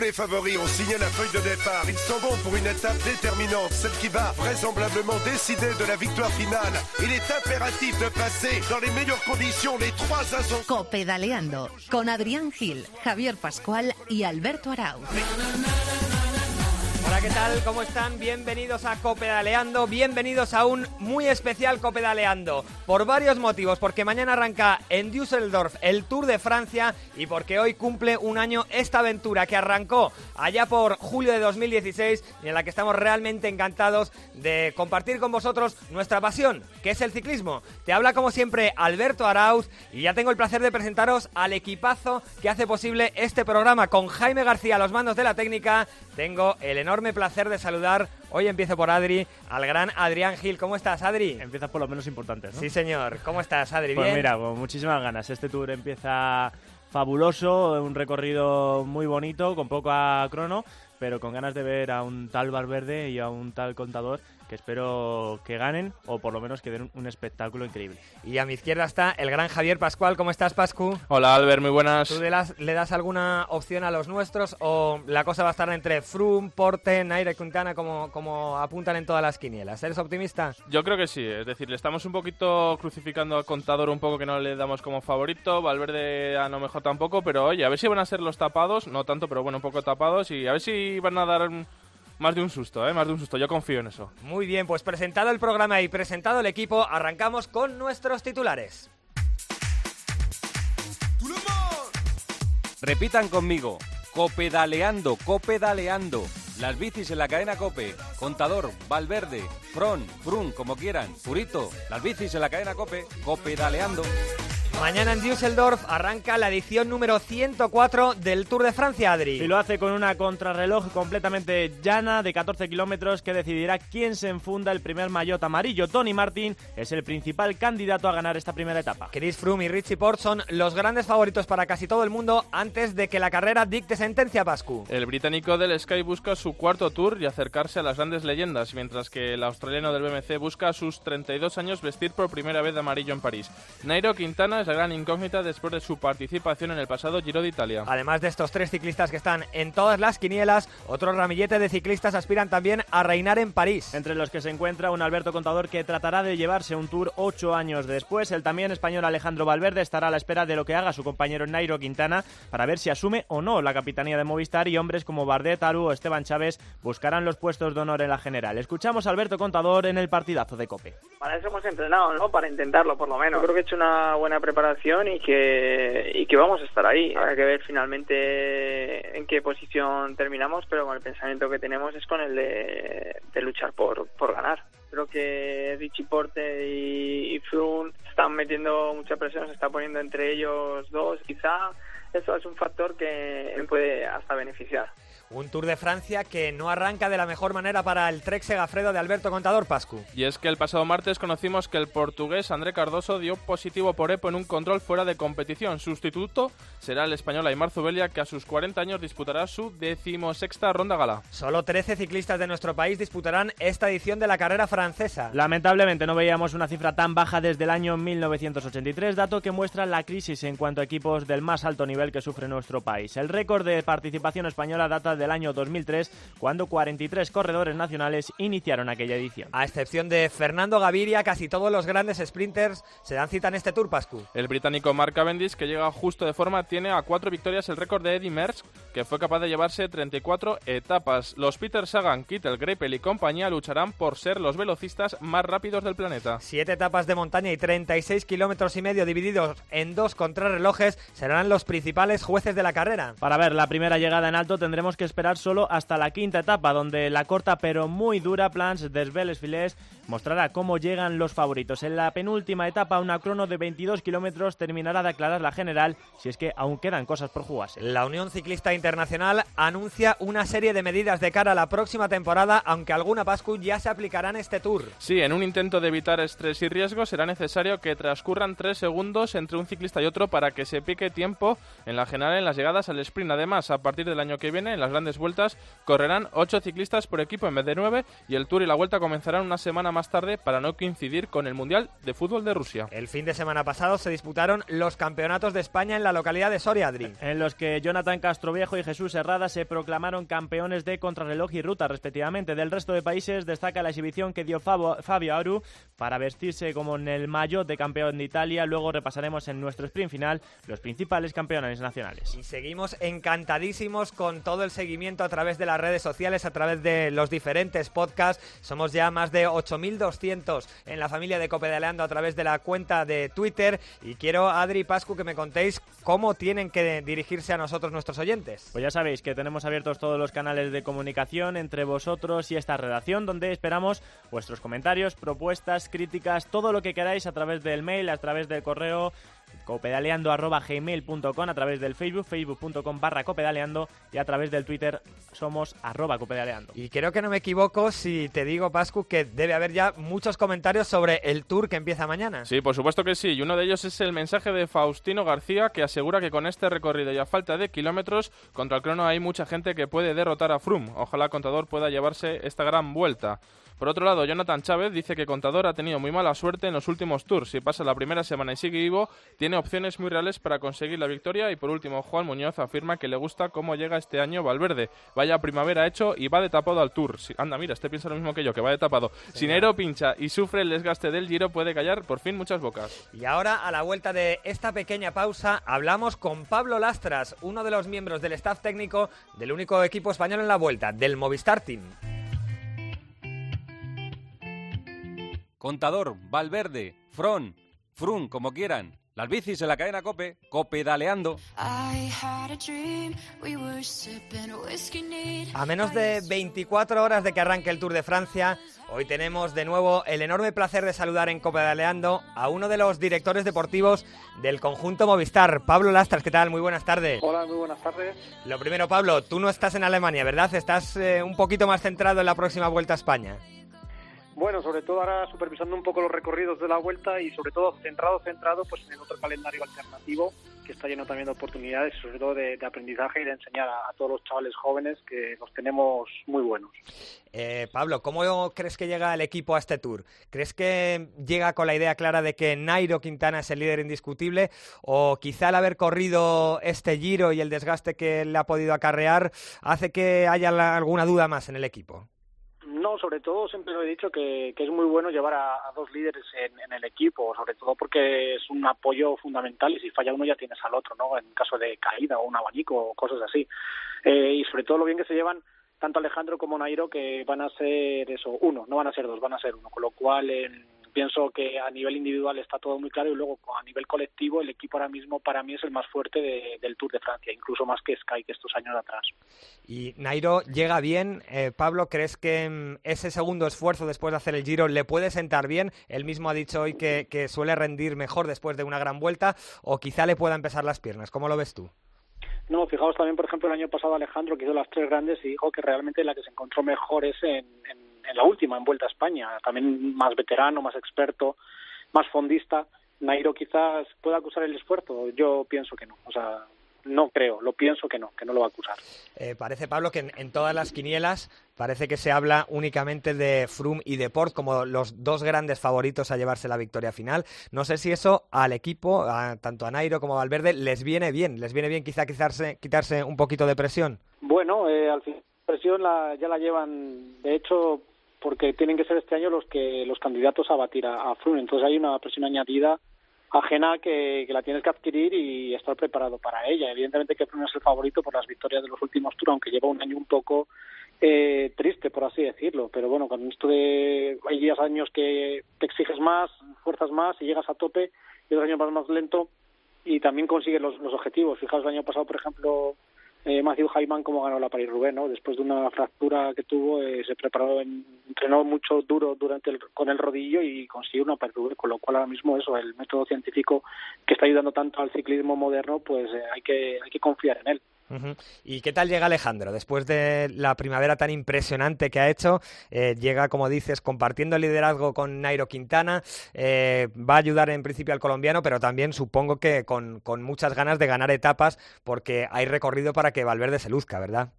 les favoris ont signé la feuille de départ. Ils sont bons pour une étape déterminante, celle qui va vraisemblablement décider de la victoire finale. Il est impératif de passer dans les meilleures conditions les trois ascensions. Copedaleando con Adrián Gil, Javier Pascual y Alberto Arauz. ¿Qué tal? ¿Cómo están? Bienvenidos a Copedaleando, bienvenidos a un muy especial Copedaleando. Por varios motivos, porque mañana arranca en Düsseldorf el Tour de Francia y porque hoy cumple un año esta aventura que arrancó allá por julio de 2016 y en la que estamos realmente encantados de compartir con vosotros nuestra pasión, que es el ciclismo. Te habla como siempre Alberto Arauz y ya tengo el placer de presentaros al equipazo que hace posible este programa con Jaime García a los mandos de la técnica. Tengo el enorme placer de saludar, hoy empiezo por Adri, al gran Adrián Gil. ¿Cómo estás, Adri? Empiezas por lo menos importantes, ¿no? Sí, señor. ¿Cómo estás, Adri? Pues ¿Bien? mira, con muchísimas ganas. Este tour empieza fabuloso, un recorrido muy bonito, con poca crono, pero con ganas de ver a un tal Valverde y a un tal Contador que espero que ganen o por lo menos que den un espectáculo increíble. Y a mi izquierda está el gran Javier Pascual. ¿Cómo estás, Pascu? Hola, Albert, muy buenas. ¿Tú le das, le das alguna opción a los nuestros o la cosa va a estar entre Froome, Porte, Nairo y Quintana como, como apuntan en todas las quinielas? ¿Eres optimista? Yo creo que sí, es decir, le estamos un poquito crucificando al contador un poco que no le damos como favorito, Valverde a lo mejor tampoco, pero oye, a ver si van a ser los tapados, no tanto, pero bueno, un poco tapados y a ver si van a dar más de un susto, ¿eh? Más de un susto, yo confío en eso. Muy bien, pues presentado el programa y presentado el equipo, arrancamos con nuestros titulares. Repitan conmigo. Copedaleando, copedaleando. Las bicis en la cadena Cope. Contador, Valverde, Fron, Frun, como quieran. Purito, las bicis en la cadena Cope. Copedaleando. Mañana en Düsseldorf arranca la edición número 104 del Tour de Francia, Adri. Y lo hace con una contrarreloj completamente llana de 14 kilómetros que decidirá quién se enfunda el primer maillot amarillo. Tony Martin es el principal candidato a ganar esta primera etapa. Chris Froome y Richie Port son los grandes favoritos para casi todo el mundo antes de que la carrera dicte sentencia, Pascu. El británico del Sky busca su cuarto tour y acercarse a las grandes leyendas, mientras que el australiano del BMC busca a sus 32 años vestir por primera vez de amarillo en París. Nairo Quintana es la gran incógnita después de su participación en el pasado Giro de Italia. Además de estos tres ciclistas que están en todas las quinielas, otro ramillete de ciclistas aspiran también a reinar en París. Entre los que se encuentra un Alberto Contador que tratará de llevarse un tour ocho años después. El también español Alejandro Valverde estará a la espera de lo que haga su compañero Nairo Quintana para ver si asume o no la capitanía de Movistar y hombres como Bardet, Aru o Esteban Chávez buscarán los puestos de honor en la general. Escuchamos a Alberto Contador en el partidazo de Cope. Para eso hemos entrenado, ¿no? Para intentarlo, por lo menos. Yo creo que he hecho una buena preparación y que, y que vamos a estar ahí. Habrá que ver finalmente en qué posición terminamos, pero con el pensamiento que tenemos es con el de, luchar por, por ganar. Creo que Richie Porte y, y están metiendo mucha presión, se está poniendo entre ellos dos. Quizá eso es un factor que me puede hasta beneficiar. Un Tour de Francia que no arranca de la mejor manera para el Trek Segafredo de Alberto Contador Pascu. Y es que el pasado martes conocimos que el portugués André Cardoso dio positivo por EPO en un control fuera de competición. Sustituto será el español Aymar Zubelia, que a sus 40 años disputará su decimosexta ronda gala. Solo 13 ciclistas de nuestro país disputarán esta edición de la carrera francesa. Lamentablemente no veíamos una cifra tan baja desde el año 1983, dato que muestra la crisis en cuanto a equipos del más alto nivel que sufre nuestro país. El récord de participación española data del año 2003, cuando 43 corredores nacionales iniciaron aquella edición. A excepción de Fernando Gaviria, casi todos los grandes sprinters se dan cita en este Tour Pascu. El británico Mark Cavendish, que llega justo de forma, tiene a cuatro victorias el récord de Eddie Merckx, que fue capaz de llevarse 34 etapas. Los Peter Sagan, Kittel, Greipel y compañía lucharán por ser los velocistas más rápidos del planeta. Siete etapas de montaña y 36 kilómetros y medio divididos en dos contrarrelojes serán los principales jueces de la carrera. Para ver la primera llegada en alto tendremos que esperar solo hasta la quinta etapa, donde la corta pero muy dura Plans des Belles Filets mostrará cómo llegan los favoritos. En la penúltima etapa, una crono de 22 kilómetros terminará de aclarar la general, si es que aún quedan cosas por jugarse. La Unión Ciclista Internacional anuncia una serie de medidas de cara a la próxima temporada, aunque alguna Pascu ya se aplicará en este Tour. Sí, en un intento de evitar estrés y riesgo será necesario que transcurran tres segundos entre un ciclista y otro para que se pique tiempo en la general en las llegadas al sprint. Además, a partir del año que viene, en las grandes grandes vueltas, correrán ocho ciclistas por equipo en vez de nueve y el Tour y la Vuelta comenzarán una semana más tarde para no coincidir con el Mundial de Fútbol de Rusia. El fin de semana pasado se disputaron los campeonatos de España en la localidad de Soria, Adri. En los que Jonathan Castroviejo y Jesús Herrada se proclamaron campeones de contrarreloj y ruta, respectivamente. Del resto de países destaca la exhibición que dio Fabio Aru para vestirse como en el maillot de campeón de Italia. Luego repasaremos en nuestro sprint final los principales campeones nacionales. Y seguimos encantadísimos con todo el seguimiento a través de las redes sociales, a través de los diferentes podcasts. Somos ya más de 8.200 en la familia de Copedaleando a través de la cuenta de Twitter. Y quiero, Adri y Pascu, que me contéis cómo tienen que dirigirse a nosotros nuestros oyentes. Pues ya sabéis que tenemos abiertos todos los canales de comunicación entre vosotros y esta redacción, donde esperamos vuestros comentarios, propuestas, críticas, todo lo que queráis a través del mail, a través del correo copedaleando.gmail.com a través del Facebook, facebook.com barra copedaleando y a través del Twitter somos arroba copedaleando. Y creo que no me equivoco si te digo, Pascu, que debe haber ya muchos comentarios sobre el tour que empieza mañana. Sí, por supuesto que sí. Y uno de ellos es el mensaje de Faustino García que asegura que con este recorrido y a falta de kilómetros contra el crono hay mucha gente que puede derrotar a Froome. Ojalá Contador pueda llevarse esta gran vuelta. Por otro lado, Jonathan Chávez dice que Contador ha tenido muy mala suerte en los últimos tours. Si pasa la primera semana y sigue vivo, tiene opciones muy reales para conseguir la victoria. Y por último, Juan Muñoz afirma que le gusta cómo llega este año Valverde. Vaya primavera hecho y va de tapado al tour. anda, mira, este piensa lo mismo que yo, que va de tapado. Si Nero pincha y sufre el desgaste del giro, puede callar por fin muchas bocas. Y ahora, a la vuelta de esta pequeña pausa, hablamos con Pablo Lastras, uno de los miembros del staff técnico del único equipo español en la vuelta, del Movistar Team. Contador, Valverde, Fron, Frun, como quieran. Las bicis en la cadena Cope, Cope daleando. A menos de 24 horas de que arranque el Tour de Francia, hoy tenemos de nuevo el enorme placer de saludar en Cope daleando a uno de los directores deportivos del conjunto Movistar, Pablo Lastras. ¿Qué tal? Muy buenas tardes. Hola, muy buenas tardes. Lo primero, Pablo, tú no estás en Alemania, ¿verdad? Estás eh, un poquito más centrado en la próxima vuelta a España. Bueno, sobre todo ahora supervisando un poco los recorridos de la vuelta y sobre todo centrado, centrado pues en otro calendario alternativo que está lleno también de oportunidades, sobre todo de, aprendizaje y de enseñar a, todos los chavales jóvenes que los tenemos muy buenos. Eh, Pablo, ¿cómo crees que llega el equipo a este tour? ¿Crees que llega con la idea clara de que Nairo Quintana es el líder indiscutible? ¿O quizá el haber corrido este giro y el desgaste que le ha podido acarrear hace que haya alguna duda más en el equipo? No, sobre todo siempre lo he dicho que, es muy bueno llevar a, dos líderes en, el equipo, sobre todo porque es un apoyo fundamental y si falla uno ya tienes al otro, ¿no? En caso de caída o un abanico o cosas así. Eh, y sobre todo lo bien que se llevan tanto Alejandro como Nairo que van a ser eso, uno, no van a ser dos, van a ser uno, con lo cual en pienso que a nivel individual está todo muy claro y luego a nivel colectivo el equipo ahora mismo para mí es el más fuerte del Tour de Francia, incluso más que Sky que estos años atrás. Y Nairo llega bien, eh, Pablo, ¿crees que mm, ese segundo esfuerzo después de hacer el Giro le puede sentar bien? Él mismo ha dicho hoy que, que suele rendir mejor después de una gran vuelta o quizá le pueda empezar las piernas. ¿Cómo lo ves tú? No, fijaos también, por ejemplo, el año pasado Alejandro, que hizo las tres grandes y dijo que realmente la que se encontró mejor es en, en, la última, en Vuelta a España. También más veterano, más experto, más fondista. Nairo quizás pueda acusar el esfuerzo. Yo pienso que no. O sea, no creo, lo pienso que no, que no lo va a acusar. Eh, parece, Pablo, que en, todas las quinielas parece que se habla únicamente de Froome y de Port como los dos grandes favoritos a llevarse la victoria final. No sé si eso al equipo, tanto a Nairo como a Valverde, les viene bien, les viene bien quizá quitarse, quitarse un poquito de presión. Bueno, eh, al final presión la, ya la llevan, de hecho, porque tienen que ser este año los que los candidatos a batir a, a Froome, entonces hay una presión añadida ajena que, la tienes que adquirir y estar preparado para ella. Evidentemente que Froome es el favorito por las victorias de los últimos Tours, aunque lleva un año un poco eh, triste, por así decirlo. Pero bueno, con esto de hay días, años que te exiges más, fuerzas más y llegas a tope, y otros años vas más lento y también consigues los, los objetivos. Fijaos, el año pasado, por ejemplo, eh, Matthew Hyman como ganó la Paris Roubaix, ¿no? Después de una fractura que tuvo, eh, se preparó, entrenó mucho duro durante el, con el rodillo y consiguió una Paris Roubaix, con lo cual ahora mismo eso, el método científico que está ayudando tanto al ciclismo moderno, pues eh, hay que hay que confiar en él. ¿Y qué tal llega Alejandro? Después de la primavera tan impresionante que ha hecho, eh, llega, como dices, compartiendo el liderazgo con Nairo Quintana, eh, va a ayudar en principio al colombiano, pero también supongo que con, muchas ganas de ganar etapas, porque hay recorrido para que Valverde se luzca, ¿verdad?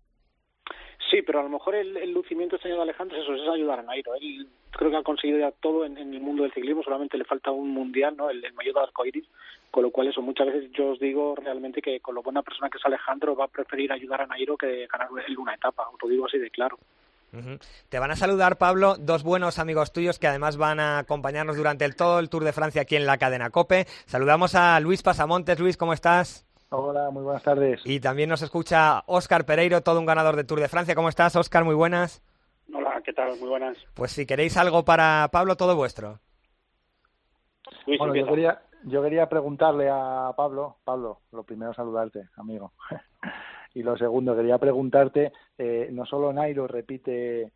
Sí, pero a lo mejor el, lucimiento este Alejandro es eso, es ayudar a Nairo. Él creo que ha conseguido ya todo en, el mundo del ciclismo, solamente le falta un mundial, ¿no? El, mayor de arcoiris, con lo cual eso muchas veces yo os digo realmente que con lo buena persona que es Alejandro va a preferir ayudar a Nairo que ganar en una etapa, os lo digo así de claro. Te van a saludar, Pablo, dos buenos amigos tuyos que además van a acompañarnos durante el, todo el Tour de Francia aquí en la cadena COPE. Saludamos a Luis Pasamontes. Luis, ¿cómo estás? Hola, muy buenas tardes. Y también nos escucha Óscar Pereiro, todo un ganador de Tour de Francia. ¿Cómo estás, Óscar? Muy buenas. Hola, ¿qué tal? Muy buenas. Pues si queréis algo para Pablo, todo vuestro. bueno, yo quería, yo quería preguntarle a Pablo, Pablo, lo primero saludarte, amigo. y lo segundo, quería preguntarte, eh, no solo Nairo repite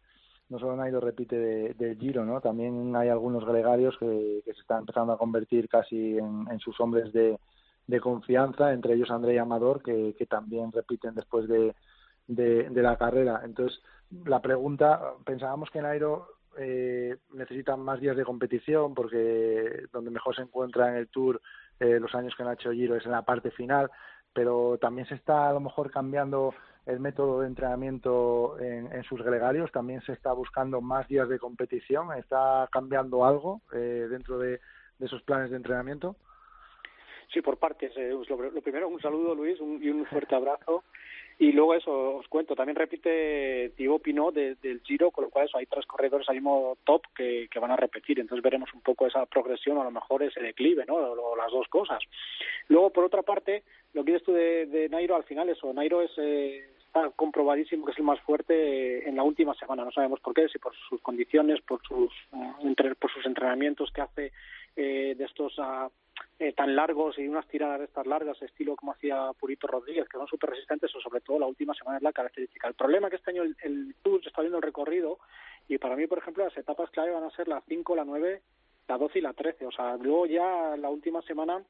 no solo Nairo repite del Giro, ¿no? También hay algunos gregarios que, se están empezando a convertir casi en sus hombres de, de confianza, entre ellos André y Amador, que, también repiten después de, de, la carrera. Entonces, la pregunta, pensábamos que Nairo eh, necesita más días de competición porque donde mejor se encuentra en el Tour eh, los años que no ha hecho Giro es en la parte final, pero también se está a lo mejor cambiando el método de entrenamiento en, sus gregarios, también se está buscando más días de competición, está cambiando algo eh, dentro de esos planes de entrenamiento. Sí, por partes. Eh, lo, primero, un saludo, Luis, y un fuerte abrazo. Y luego eso, os cuento, también repite Thibaut Pinot del Giro, con lo cual eso, hay tres corredores al mismo top que, que van a repetir. Entonces veremos un poco esa progresión, a lo mejor ese declive, ¿no? las dos cosas. Luego, por otra parte, lo que dices tú de, de Nairo, al final eso, Nairo es... Eh, está comprobadísimo que es el más fuerte en la última semana. No sabemos por qué, si por sus condiciones, por sus, eh, por sus entrenamientos que hace eh, de estos a, eh, tan largos y unas tiradas de estas largas, estilo como hacía Purito Rodríguez, que son súper resistentes, o sobre todo la última semana es la característica. El problema es que este año el, el Tour está viendo el recorrido y para mí, por ejemplo, las etapas clave van a ser la 5, la 9, la 12 y la 13. O sea, luego ya la última semana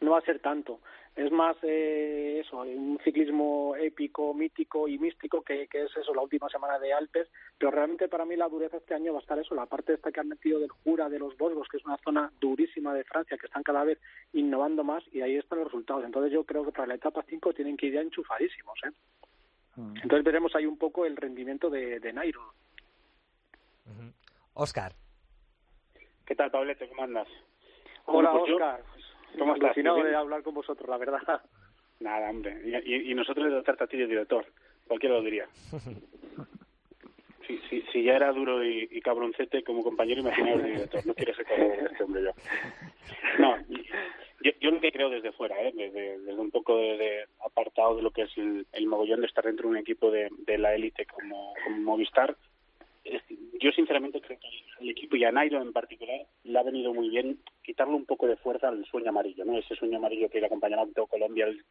no va a ser tanto. Es más eh, eso, un ciclismo épico, mítico y místico que, que, es eso, la última semana de Alpes, pero realmente para mí la dureza este año va a estar eso, la parte esta que han metido del Jura, de los Bosgos, que es una zona durísima de Francia, que están cada vez innovando más y ahí están los resultados. Entonces yo creo que para la etapa 5 tienen que ir ya enchufadísimos. ¿eh? Mm. Entonces veremos ahí un poco el rendimiento de, de Nairo. Oscar. ¿Qué tal, Pablete? ¿Cómo andas? Hola, pues Oscar. ¿Cómo estás? de hablar con vosotros, la verdad. Nada, hombre. Y, y, nosotros de tratarte a ti de director. Cualquiera lo diría. Si, si, si ya era duro y, cabroncete como compañero, imaginaos de director. No quiero ser cabrón este hombre yo. No, yo, yo lo que creo desde fuera, ¿eh? desde, desde un poco de, apartado de lo que es el, el mogollón de estar dentro de un equipo de, de la élite como, como Movistar, yo sinceramente creo que el equipo y a Nairo en particular le ha venido muy bien quitarle un poco de fuerza al sueño amarillo, ¿no? Ese sueño amarillo que le acompañaba a todo Colombia, el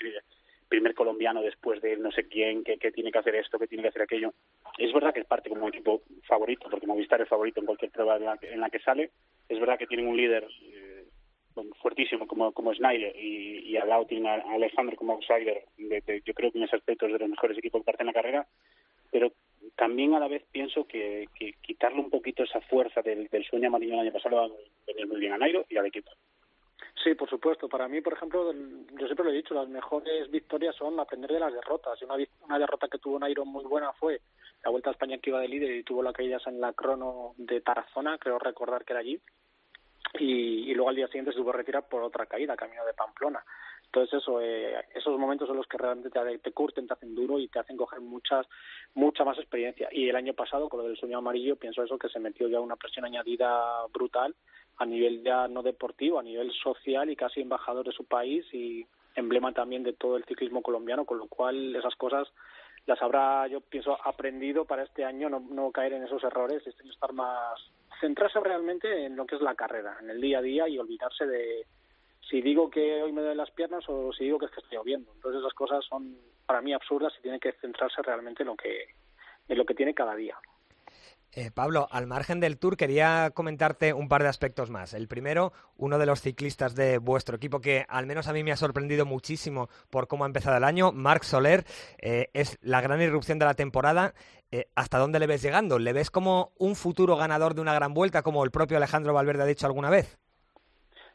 primer colombiano después de no sé quién, que, tiene que hacer esto, que tiene que hacer aquello. Es verdad que parte como un equipo favorito, porque Movistar es favorito en cualquier prueba en la que, sale. Es verdad que tienen un líder eh, fuertísimo como, como Snyder y, al lado tiene a Alejandro como outsider. yo creo que en ese aspecto es de los mejores equipos que parte en la carrera. Pero también a la vez pienso que, quitarle un poquito esa fuerza del, sueño amarillo el año pasado va a venir muy bien a Nairo y al equipo. Sí, por supuesto. Para mí, por ejemplo, yo siempre lo he dicho, las mejores victorias son aprender de las derrotas. Una, una derrota que tuvo Nairo muy buena fue la Vuelta a España que iba de líder y tuvo la caída en la crono de Tarazona, creo recordar que era allí. Y, luego al día siguiente se tuvo que retirar por otra caída, camino de Pamplona. Entonces eso, eh, esos momentos son los que realmente te, te curten, te hacen duro y te hacen coger muchas, mucha más experiencia. Y el año pasado, con lo del sueño amarillo, pienso eso, que se metió ya una presión añadida brutal a nivel ya no deportivo, a nivel social y casi embajador de su país y emblema también de todo el ciclismo colombiano, con lo cual esas cosas las habrá, yo pienso, aprendido para este año no, caer en esos errores, este estar más, centrarse realmente en lo que es la carrera, en el día a día y olvidarse de, si digo que hoy me duelen las piernas o si digo que es que estoy lloviendo. Entonces esas cosas son para mí absurdas y tiene que centrarse realmente en lo que, en lo que tiene cada día. Eh, Pablo, al margen del Tour, quería comentarte un par de aspectos más. El primero, uno de los ciclistas de vuestro equipo que al menos a mí me ha sorprendido muchísimo por cómo ha empezado el año, Marc Soler, eh, es la gran irrupción de la temporada. Eh, ¿Hasta dónde le ves llegando? ¿Le ves como un futuro ganador de una gran vuelta, como el propio Alejandro Valverde ha dicho alguna vez?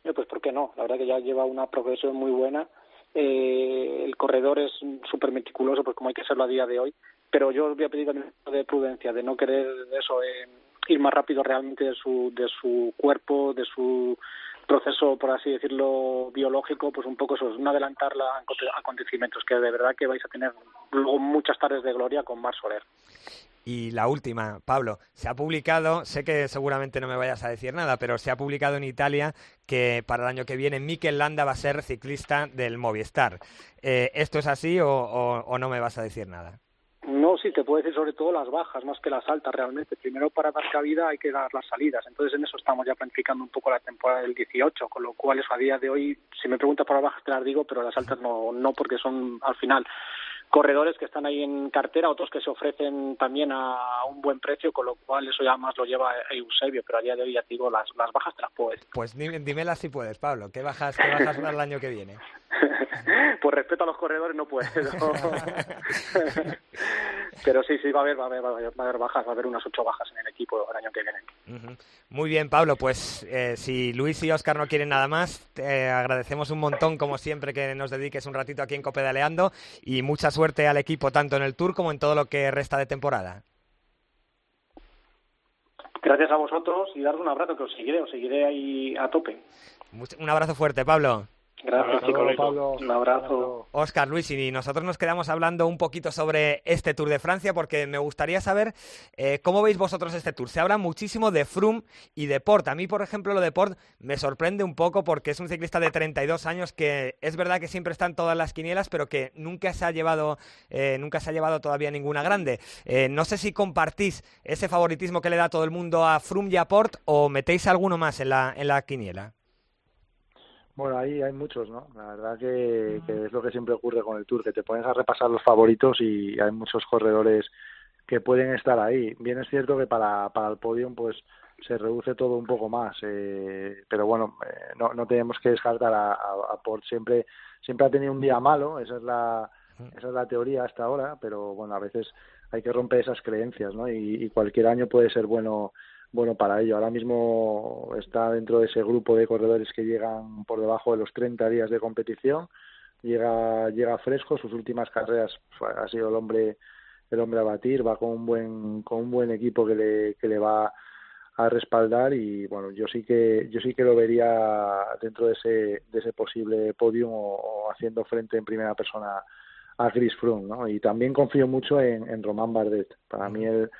Pues ¿por qué no? La verdad que ya lleva una progresión muy buena eh, el corredor es súper meticuloso, pues como hay que serlo a día de hoy, pero yo os voy a pedir también de prudencia, de no querer eso, eh, ir más rápido realmente de su, de su cuerpo, de su proceso, por así decirlo, biológico, pues un poco eso, es no adelantar acontecimientos, que de verdad que vais a tener luego muchas tardes de gloria con Mar Soler. Y la última, Pablo, se ha publicado, sé que seguramente no me vayas a decir nada, pero se ha publicado en Italia que para el año que viene Mikel Landa va a ser ciclista del Movistar. Eh, ¿Esto es así o, no me vas a decir nada? No, sí, te puedo decir sobre todo las bajas, más que las altas realmente. Primero para dar cabida hay que dar las salidas. Entonces en eso estamos ya planificando un poco la temporada del 18, con lo cual eso a día de hoy, si me preguntas por las bajas te las digo, pero las altas no, no porque son al final corredores que están ahí en cartera, otros que se ofrecen también a un buen precio, con lo cual eso ya más lo lleva Eusebio, pero a día de hoy ya te digo, las, las bajas te las puedes. Pues dímelas si puedes, Pablo, ¿qué bajas, qué bajas el año que viene? pues respeto a los corredores no puedo. pero sí, sí, va a haber, va a haber, va a haber, bajas, va a haber unas ocho bajas en el equipo el año que viene. Muy bien, Pablo, pues eh, si Luis y Oscar no quieren nada más, te agradecemos un montón, como siempre, que nos dediques un ratito aquí en Copedaleando y mucha suerte suerte al equipo tanto en el Tour como en todo lo que resta de temporada. Gracias a vosotros y daros un abrazo que os seguiré, os seguiré ahí a tope. Un abrazo fuerte, Pablo. Gracias, Pablo. Un abrazo. Oscar, Luis, y nosotros nos quedamos hablando un poquito sobre este Tour de Francia porque me gustaría saber eh, cómo veis vosotros este Tour. Se habla muchísimo de Froome y de Port. A mí, por ejemplo, lo de Port me sorprende un poco porque es un ciclista de 32 años que es verdad que siempre está en todas las quinielas, pero que nunca se ha llevado, eh, nunca se ha llevado todavía ninguna grande. Eh, no sé si compartís ese favoritismo que le da todo el mundo a Froome y a Port o metéis alguno más en la, en la quiniela. Bueno, ahí hay muchos, ¿no? La verdad que, es lo que siempre ocurre con el Tour, que te pones a repasar los favoritos y hay muchos corredores que pueden estar ahí. Bien es cierto que para, para el podium pues se reduce todo un poco más, eh, pero bueno, eh, no, no tenemos que descartar a, a, Port. Siempre, siempre ha tenido un día malo, esa es la, esa es la teoría hasta ahora, pero bueno, a veces hay que romper esas creencias, ¿no? y cualquier año puede ser bueno bueno para ello. Ahora mismo está dentro de ese grupo de corredores que llegan por debajo de los 30 días de competición. Llega, llega fresco, sus últimas carreras ha sido el hombre el hombre a batir, va con un buen con un buen equipo que le, que le va a respaldar y bueno yo sí que yo sí que lo vería dentro de ese de ese posible podium o, haciendo frente en primera persona a Chris Froome ¿no? y también confío mucho en, en Román Bardet para mí el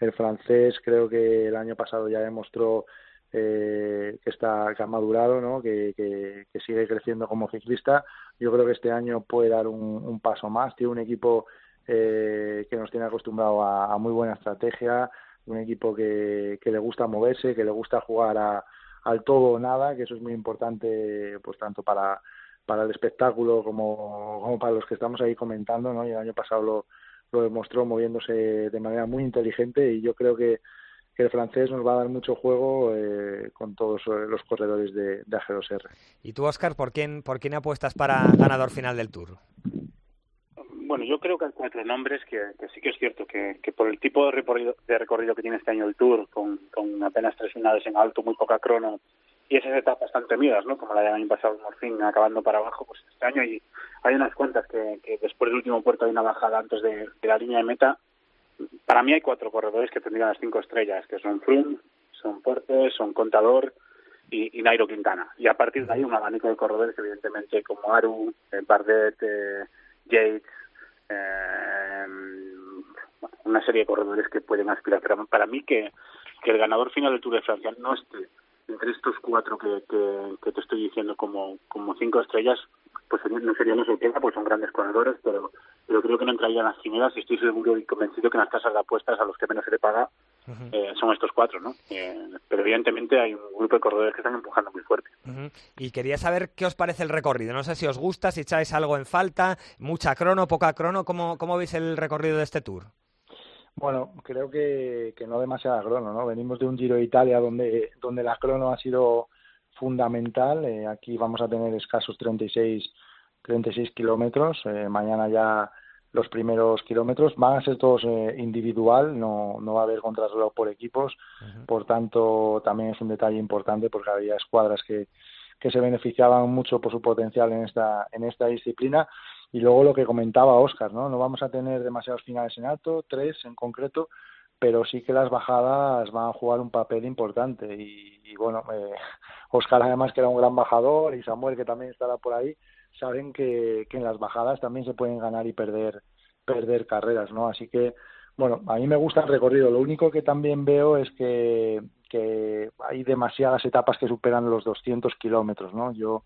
el francés creo que el año pasado ya demostró eh, que está que ha madurado, ¿no? Que, que, sigue creciendo como ciclista. Yo creo que este año puede dar un, paso más. Tiene un equipo eh, que nos tiene acostumbrado a, muy buena estrategia, un equipo que, que le gusta moverse, que le gusta jugar a, al todo o nada, que eso es muy importante, pues tanto para para el espectáculo como, como para los que estamos ahí comentando, ¿no? Y el año pasado lo, lo demostró moviéndose de manera muy inteligente y yo creo que, el francés nos va a dar mucho juego eh, con todos eh, los corredores de, de AG2R. ¿Y tú, Oscar, por quién, por quién apuestas para ganador final del Tour? Bueno, yo creo que hay cuatro nombres que, sí que es cierto que, que, por el tipo de recorrido, de recorrido que tiene este año el Tour, con, con apenas tres finales en alto, muy poca crono y esas etapas tan temidas, ¿no? Como la del año pasado, Morfín acabando para abajo, pues este año hay, hay unas cuantas que, que después del último puerto hay una bajada antes de, la línea de meta. Para mí hay cuatro corredores que tendrían las cinco estrellas, que son Froome, son Portes, son Contador y, Nairo Quintana. Y a partir de ahí un abanico de corredores, evidentemente, como Aru, eh, Bardet, eh, Yates, eh, una serie de corredores que pueden aspirar. Pero para mí que, que el ganador final del Tour de Francia no esté entre estos cuatro que, que, te estoy diciendo como, como cinco estrellas, pues no sería una sorpresa, pues son grandes corredores, pero, pero creo que no entrarían las quinielas y estoy seguro y convencido que en las casas de apuestas a los que menos se le paga eh, son estos cuatro, ¿no? Eh, pero evidentemente hay un grupo de corredores que están empujando muy fuerte. Y quería saber qué os parece el recorrido. No sé si os gusta, si echáis algo en falta, mucha crono, poca crono, ¿cómo, cómo veis el recorrido de este tour? Bueno, creo que, que no demasiada crono, ¿no? Venimos de un Giro de Italia donde, donde la crono ha sido fundamental. Eh, aquí vamos a tener escasos 36, 36 kilómetros. Eh, mañana ya los primeros kilómetros van a ser todos eh, individual, no, no va a haber contrarreloj por equipos. Por tanto, también es un detalle importante porque había escuadras que, que se beneficiaban mucho por su potencial en esta, en esta disciplina. Y luego lo que comentaba Oscar, ¿no? No vamos a tener demasiados finales en alto, tres en concreto, pero sí que las bajadas van a jugar un papel importante. Y, bueno, eh, Oscar además que era un gran bajador y Samuel que también estará por ahí, saben que, que en las bajadas también se pueden ganar y perder perder carreras, ¿no? Así que bueno, a mí me gusta el recorrido. Lo único que también veo es que, que hay demasiadas etapas que superan los 200 kilómetros, ¿no? Yo,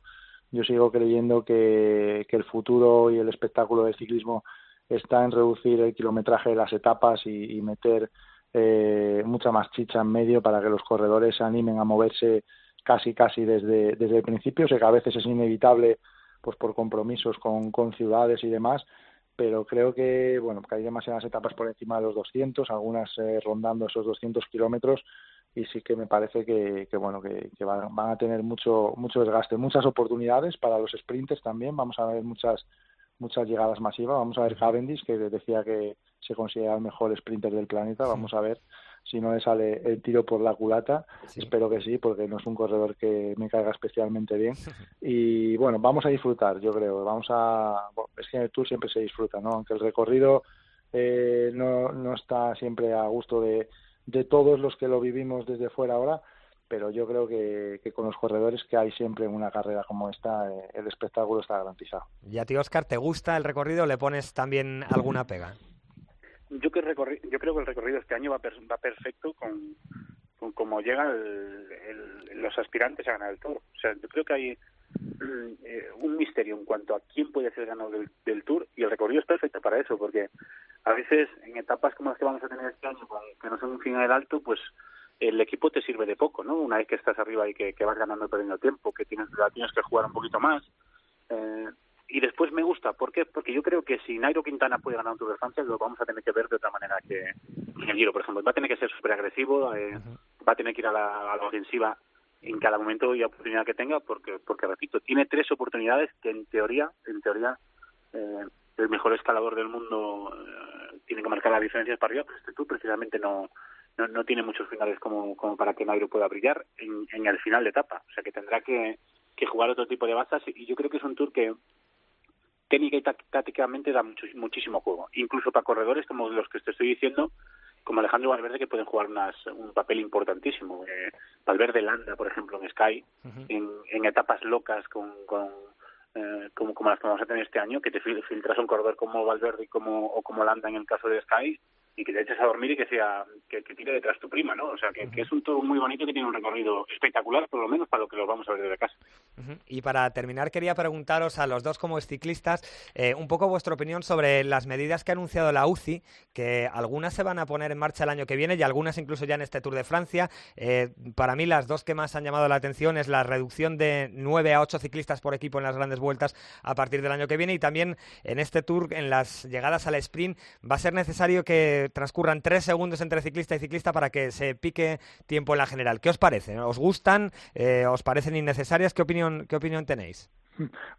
yo sigo creyendo que, que el futuro y el espectáculo del ciclismo está en reducir el kilometraje de las etapas y, meter eh, mucha más chicha en medio para que los corredores se animen a moverse casi casi desde, desde el principio. Sé que a veces es inevitable pues por compromisos con, con ciudades y demás, pero creo que bueno que hay demasiadas etapas por encima de los 200 algunas eh, rondando esos 200 kilómetros y sí que me parece que, que bueno que, van, a tener mucho mucho desgaste muchas oportunidades para los sprinters también vamos a ver muchas muchas llegadas masivas vamos a ver Cavendish que decía que se considera el mejor sprinter del planeta vamos a ver si no le sale el tiro por la culata. Espero que sí, porque no es un corredor que me caiga especialmente bien. Y bueno, vamos a disfrutar, yo creo. Vamos a. es que en el Tour siempre se disfruta, ¿no? Aunque el recorrido eh, no, no está siempre a gusto de, de todos los que lo vivimos desde fuera ahora, pero yo creo que, que, con los corredores que hay siempre en una carrera como esta, eh, el espectáculo está garantizado. ¿Y a ti, Oscar, te gusta el recorrido? ¿Le pones también alguna pega? yo, que yo creo que el recorrido este año va, va perfecto con, con cómo llegan los aspirantes a ganar el Tour. O sea, yo creo que hay eh, un misterio en cuanto a quién puede ser ganador del, Tour y el recorrido es perfecto para eso, porque a veces en etapas como las que vamos a tener este año, que no son un final alto, pues el equipo te sirve de poco, ¿no? Una vez que estás arriba y que, que vas ganando perdiendo tiempo, que tienes, tienes que jugar un poquito más. Eh, y después me gusta. ¿Por qué? Porque yo creo que si Nairo Quintana puede ganar un Tour de Francia, lo vamos a tener que ver de otra manera que en el Giro, por ejemplo. Va a tener que ser súper agresivo, eh, va a tener que ir a la, ofensiva en cada momento y oportunidad que tenga, porque, porque repito, tiene tres oportunidades que en teoría, en teoría, eh, el mejor escalador del mundo eh, tiene que marcar las diferencias para arriba, pero este Tour precisamente no, no, no tiene muchos finales como, como para que Nairo pueda brillar en, en el final de etapa. O sea que tendrá que, que jugar otro tipo de bazas y yo creo que es un Tour que técnica y tácticamente da muchísimo juego. Incluso para corredores como los que te estoy diciendo, como Alejandro Valverde, que pueden jugar un papel importantísimo. Eh, Valverde Landa, por ejemplo, en Sky, en, etapas locas con, eh, como, como las que vamos a tener este año, que te filtras un corredor como Valverde y como, o como Landa en el caso de Sky, y que te eches a dormir y que sea que, tire detrás tu prima, ¿no? O sea, que, es un todo muy bonito que tiene un recorrido espectacular, por lo menos para lo que lo vamos a ver desde casa. Y para terminar, quería preguntaros a los dos como ciclistas eh, un poco vuestra opinión sobre las medidas que ha anunciado la UCI, que algunas se van a poner en marcha el año que viene y algunas incluso ya en este Tour de Francia. Eh, para mí las dos que más han llamado la atención es la reducción de 9 a 8 ciclistas por equipo en las grandes vueltas a partir del año que viene y también en este Tour, en las llegadas al sprint, va a ser necesario que transcurran tres segundos entre ciclista y ciclista para que se pique tiempo en la general. ¿Qué os parece? ¿Os gustan? Eh, ¿Os parecen innecesarias? ¿Qué opinión, qué opinión tenéis?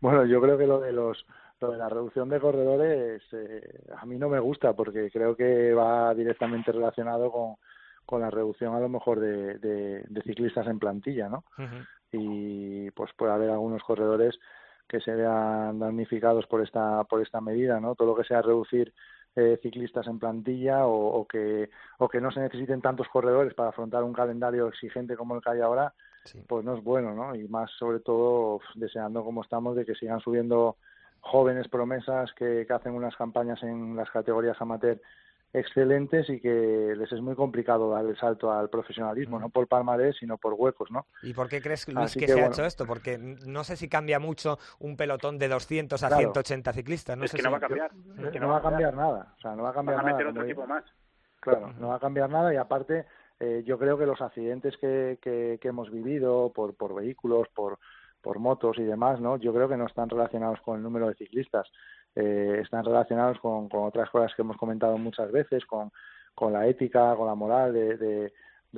Bueno, yo creo que lo de los lo de la reducción de corredores eh, a mí no me gusta porque creo que va directamente relacionado con, con la reducción a lo mejor de, de, ciclistas en plantilla, ¿no? Y pues puede haber algunos corredores que se vean damnificados por esta por esta medida, ¿no? Todo lo que sea reducir eh, ciclistas en plantilla o, que, o que no se necesiten tantos corredores para afrontar un calendario exigente como el que hay ahora, pues no es bueno, ¿no? Y más sobre todo deseando como estamos de que sigan subiendo jóvenes promesas que, que hacen unas campañas en las categorías amateur excelentes y que les es muy complicado dar el salto al profesionalismo, no por palmarés, sino por huecos, ¿no? ¿Y por qué crees, Luis, que, se ha hecho esto? Porque no sé si cambia mucho un pelotón de 200 a 180 ciclistas. No es sé que no va a cambiar. que no, va a cambiar nada. O sea, no va a cambiar nada. otro tipo más. Claro, no va a cambiar nada y aparte eh, yo creo que los accidentes que, que, que hemos vivido por, por vehículos, por, por motos y demás, ¿no? Yo creo que no están relacionados con el número de ciclistas eh, están relacionados con, con, otras cosas que hemos comentado muchas veces, con, con la ética, con la moral de, de,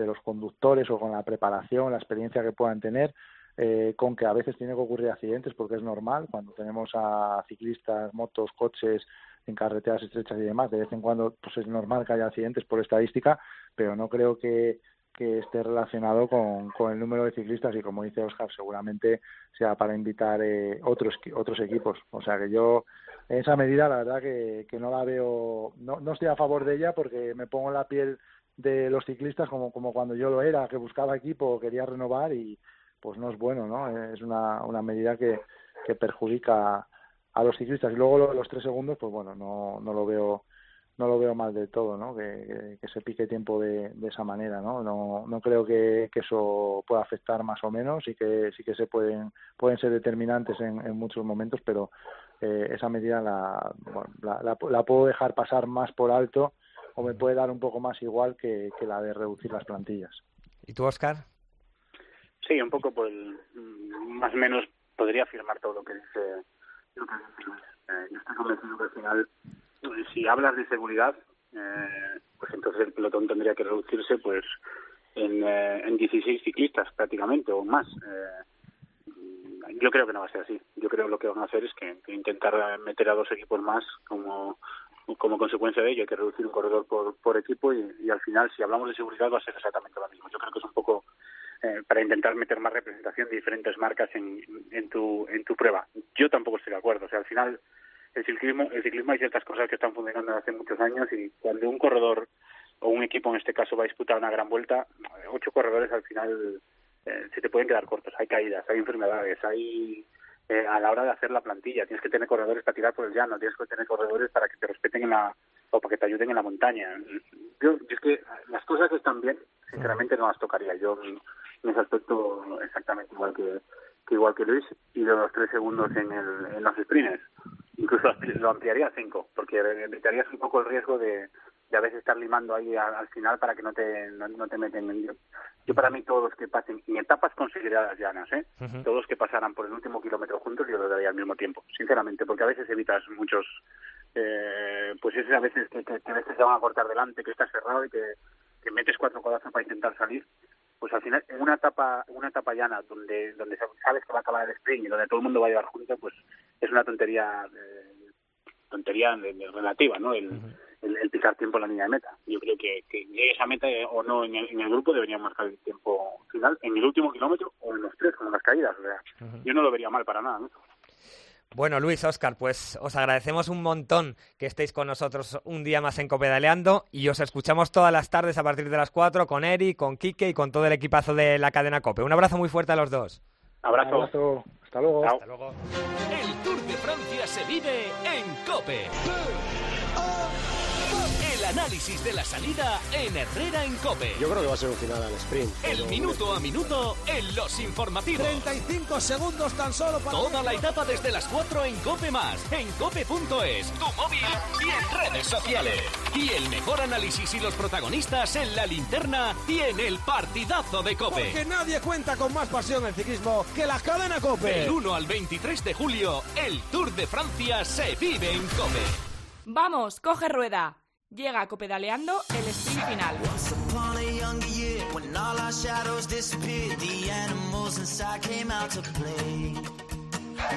los conductores o con la preparación, la experiencia que puedan tener, eh, con que a veces tiene que ocurrir accidentes porque es normal cuando tenemos a ciclistas, motos, coches en carreteras estrechas y demás, de vez en cuando pues es normal que haya accidentes por estadística, pero no creo que, que esté relacionado con, con el número de ciclistas y como dice Oscar seguramente sea para invitar eh, otros otros equipos. O sea que yo esa medida la verdad que, que no la veo no, no estoy a favor de ella porque me pongo en la piel de los ciclistas como como cuando yo lo era que buscaba equipo quería renovar y pues no es bueno no es una, una medida que, que perjudica a los ciclistas. Y luego los tres segundos pues bueno no no lo veo no lo veo mal del todo, ¿no? Que, se pique tiempo de, esa manera, ¿no? No, no creo que, eso pueda afectar más o menos y que sí que se pueden pueden ser determinantes en, muchos momentos, pero eh, esa medida la, la, puedo dejar pasar más por alto o me puede dar un poco más igual que, la de reducir las plantillas. ¿Y tú, Oscar? Sí, un poco por más o menos podría afirmar todo lo que dice, lo que dice eh, yo estoy convencido que al final si hablas de seguridad, eh, pues entonces el pelotón tendría que reducirse pues en, eh, en 16 ciclistas prácticamente o más. Eh, yo creo que no va a ser así. Yo creo que lo que van a hacer es que, intentar meter a dos equipos más como como consecuencia de ello hay que reducir un corredor por, por equipo y, al final si hablamos de seguridad va a ser exactamente lo mismo. Yo creo que es un poco eh, para intentar meter más representación de diferentes marcas en, en, tu, en tu prueba. Yo tampoco estoy de acuerdo. O sea, al final el ciclismo, el ciclismo hay ciertas cosas que están funcionando hace muchos años y cuando un corredor o un equipo en este caso va a disputar una gran vuelta, ocho corredores al final eh, se te pueden quedar cortos. Hay caídas, hay enfermedades, hay eh, a la hora de hacer la plantilla tienes que tener corredores para tirar por el llano, tienes que tener corredores para que te respeten en la o para que te ayuden en la montaña. Yo, es que las cosas están bien, sinceramente no las tocaría. Yo en ese aspecto exactamente igual que, que igual que Luis y de los tres segundos en, el, en los sprints incluso lo ampliaría a cinco, porque evitarías un poco el riesgo de, de a veces estar limando ahí al, final para que no te, no, te meten en... Yo, yo para mí todos los que pasen en etapas consideradas llanas, ¿eh? todos los que pasaran por el último kilómetro juntos yo lo daría al mismo tiempo, sinceramente, porque a veces evitas muchos... Eh, pues es a veces que, a veces se van a cortar delante, que está cerrado y que, que metes cuatro codazos para intentar salir pues al final en una etapa una etapa llana donde donde sabes que va a acabar el sprint y donde todo el mundo va a llevar junto pues es una tontería eh, tontería relativa no el, el, pisar tiempo en la línea de meta. Yo creo que, que llegue esa meta eh, o no en el, en el grupo deberían marcar el tiempo final en el último kilómetro o en los tres como las caídas o sea yo no lo vería mal para nada ¿no? Bueno, Luis, Oscar, pues os agradecemos un montón que estéis con nosotros un día más en Copedaleando y os escuchamos todas las tardes a partir de las 4 con Eri, con Quique y con todo el equipazo de la cadena Cope. Un abrazo muy fuerte a los dos. Abrazo. Hasta luego. Hasta luego. El Tour de Francia se vive en Cope análisis de la salida en Herrera en Cope. Yo creo que va a ser un final al sprint. El minuto a minuto en los informativos. 35 segundos tan solo para... Toda la etapa desde las 4 en Cope Más, en cope.es, tu móvil y en redes sociales. Y el mejor análisis y los protagonistas en la linterna y en el partidazo de Cope. Porque nadie cuenta con más pasión en ciclismo que la cadena Cope. El 1 al 23 de julio, el Tour de Francia se vive en Cope. Vamos, coge rueda. Llega copedaleando el sprint final.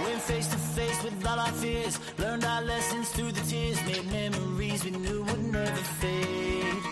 Went face to face with all our fears, learned our lessons through the tears, made memories we knew would never fade.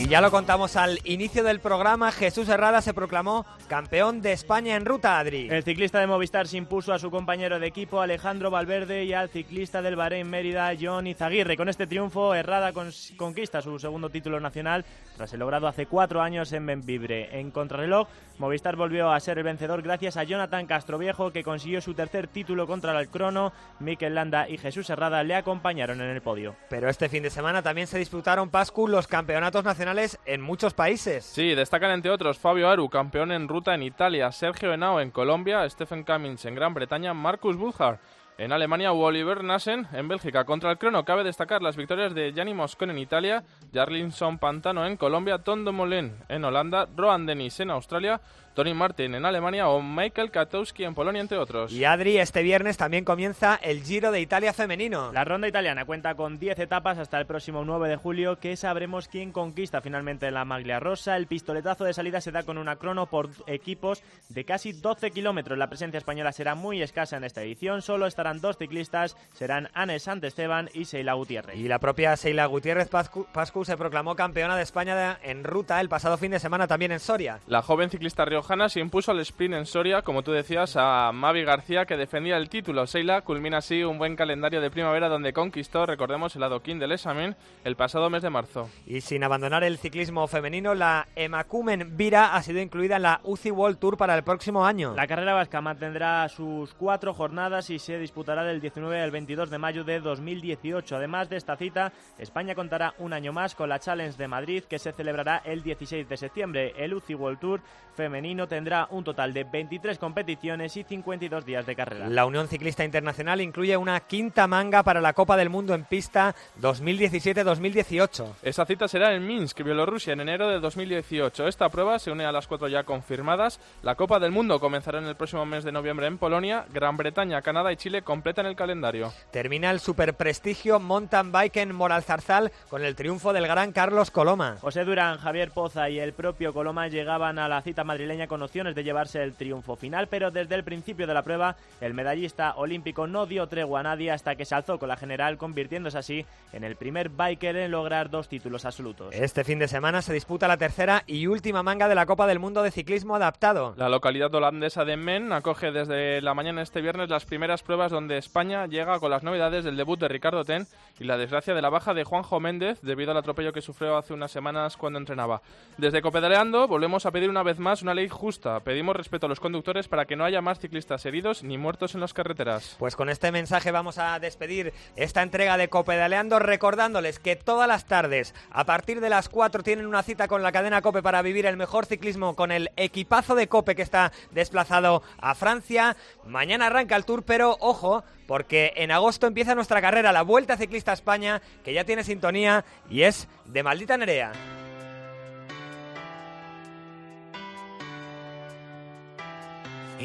Y ya lo contamos al inicio del programa, Jesús Herrada se proclamó campeón de España en ruta, Adri. El ciclista de Movistar se impuso a su compañero de equipo Alejandro Valverde y al ciclista del Bahrein Mérida John Izaguirre. Con este triunfo, Herrada conquista su segundo título nacional tras el logrado hace cuatro años en Benvibre. En contrarreloj, Movistar volvió a ser el vencedor gracias a Jonathan Castroviejo, que consiguió su tercer título contra el crono. Mikel Landa y Jesús Herrada le acompañaron en el podio. Pero este fin de semana también se disputaron, Pascu, los campeonatos nacionales en muchos países. Sí, destacan entre otros Fabio Aru, campeón en ruta en Italia, Sergio Henao en Colombia, Stephen Cummings en Gran Bretaña, Marcus Buchar en Alemania o Oliver Nassen en Bélgica. Contra el crono cabe destacar las victorias de Gianni Moscon en Italia, Jarlinson Pantano en Colombia, Tondo Molen en Holanda, Rohan Dennis en Australia Tony Martin en Alemania o Michael Katowski en Polonia, entre otros. Y Adri, este viernes también comienza el Giro de Italia femenino. La ronda italiana cuenta con 10 etapas hasta el próximo 9 de julio, que sabremos quién conquista finalmente la maglia rosa. El pistoletazo de salida se da con una crono por equipos de casi 12 kilómetros. La presencia española será muy escasa en esta edición, solo estarán dos ciclistas, serán Anne Esteban y Seila Gutiérrez. Y la propia Seila Gutiérrez Pascu, Pascu se proclamó campeona de España de- en ruta el pasado fin de semana también en Soria. La joven ciclista riojana se impuso al sprint en Soria, como tú decías, a Mavi García, que defendía el título. Seila culmina así un buen calendario de primavera donde conquistó, recordemos, el adoquín del examen el pasado mes de marzo. Y sin abandonar el ciclismo femenino, la Emakumen Vira ha sido incluida en la UCI World Tour para el próximo año. La carrera vasca mantendrá sus cuatro jornadas y se disputará del 19 al 22 de mayo de 2018. Además de esta cita, España contará un año más con la Challenge de Madrid que se celebrará el 16 de septiembre. El UCI World Tour femenino tendrá un total de 23 competiciones y 52 días de carrera. La Unión Ciclista Internacional incluye una quinta manga para la Copa del Mundo en pista 2017-2018. Esa cita será en Minsk, Bielorrusia, en enero de 2018. Esta prueba se une a las cuatro ya confirmadas. La Copa del Mundo comenzará en el próximo mes de noviembre en Polonia. Gran Bretaña, Canadá y Chile completan el calendario. Termina el superprestigio mountain bike en Moralzarzal con el triunfo del gran Carlos Coloma. José Durán, Javier Poza y el propio Coloma llegaban a la cita madrileña con opciones de llevarse el triunfo final, pero desde el principio de la prueba el medallista olímpico no dio tregua a nadie hasta que se alzó con la general, convirtiéndose así en el primer biker en lograr dos títulos absolutos. Este fin de semana se disputa la tercera y última manga de la Copa del Mundo de Ciclismo Adaptado. La localidad holandesa de Men acoge desde la mañana este viernes las primeras pruebas donde España llega con las novedades del debut de Ricardo Ten y la desgracia de la baja de Juanjo Méndez debido al atropello que sufrió hace unas semanas cuando entrenaba. Desde Copedaleando volvemos a pedir una vez más una ley justa. Pedimos respeto a los conductores para que no haya más ciclistas heridos ni muertos en las carreteras. Pues con este mensaje vamos a despedir esta entrega de Copedaleando recordándoles que todas las tardes a partir de las 4 tienen una cita con la cadena Cope para vivir el mejor ciclismo con el equipazo de Cope que está desplazado a Francia. Mañana arranca el Tour, pero ojo, porque en agosto empieza nuestra carrera, la Vuelta Ciclista a España, que ya tiene sintonía y es de maldita Nerea.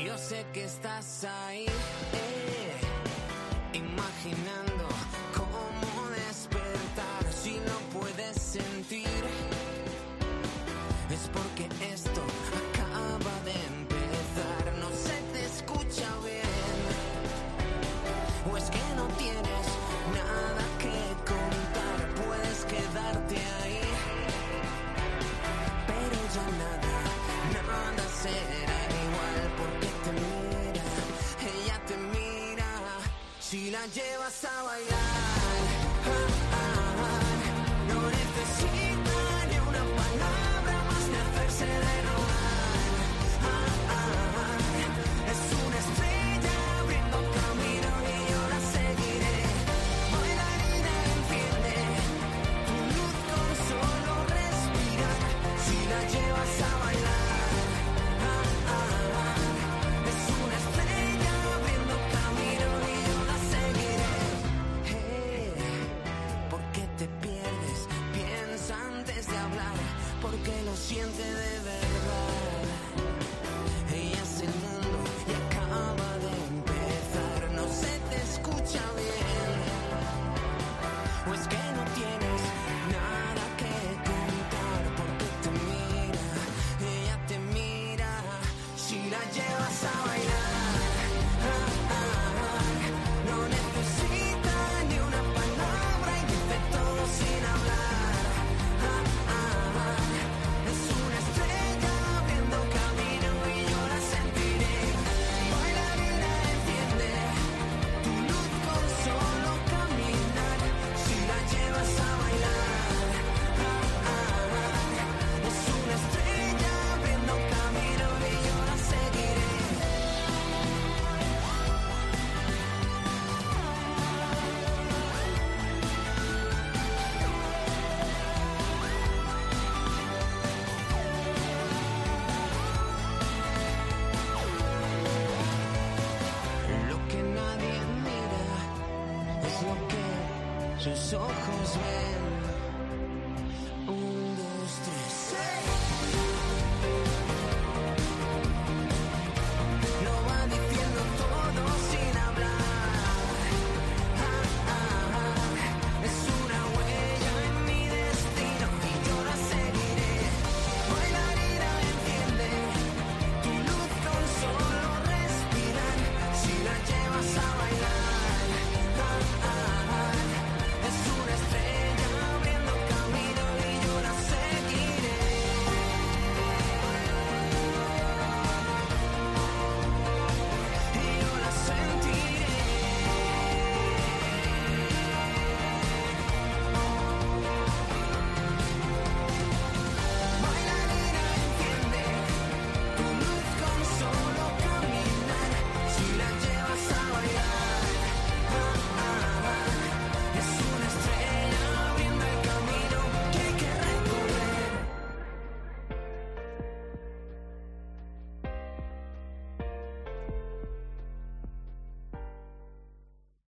Yo sé que estás ahí, eh, imaginando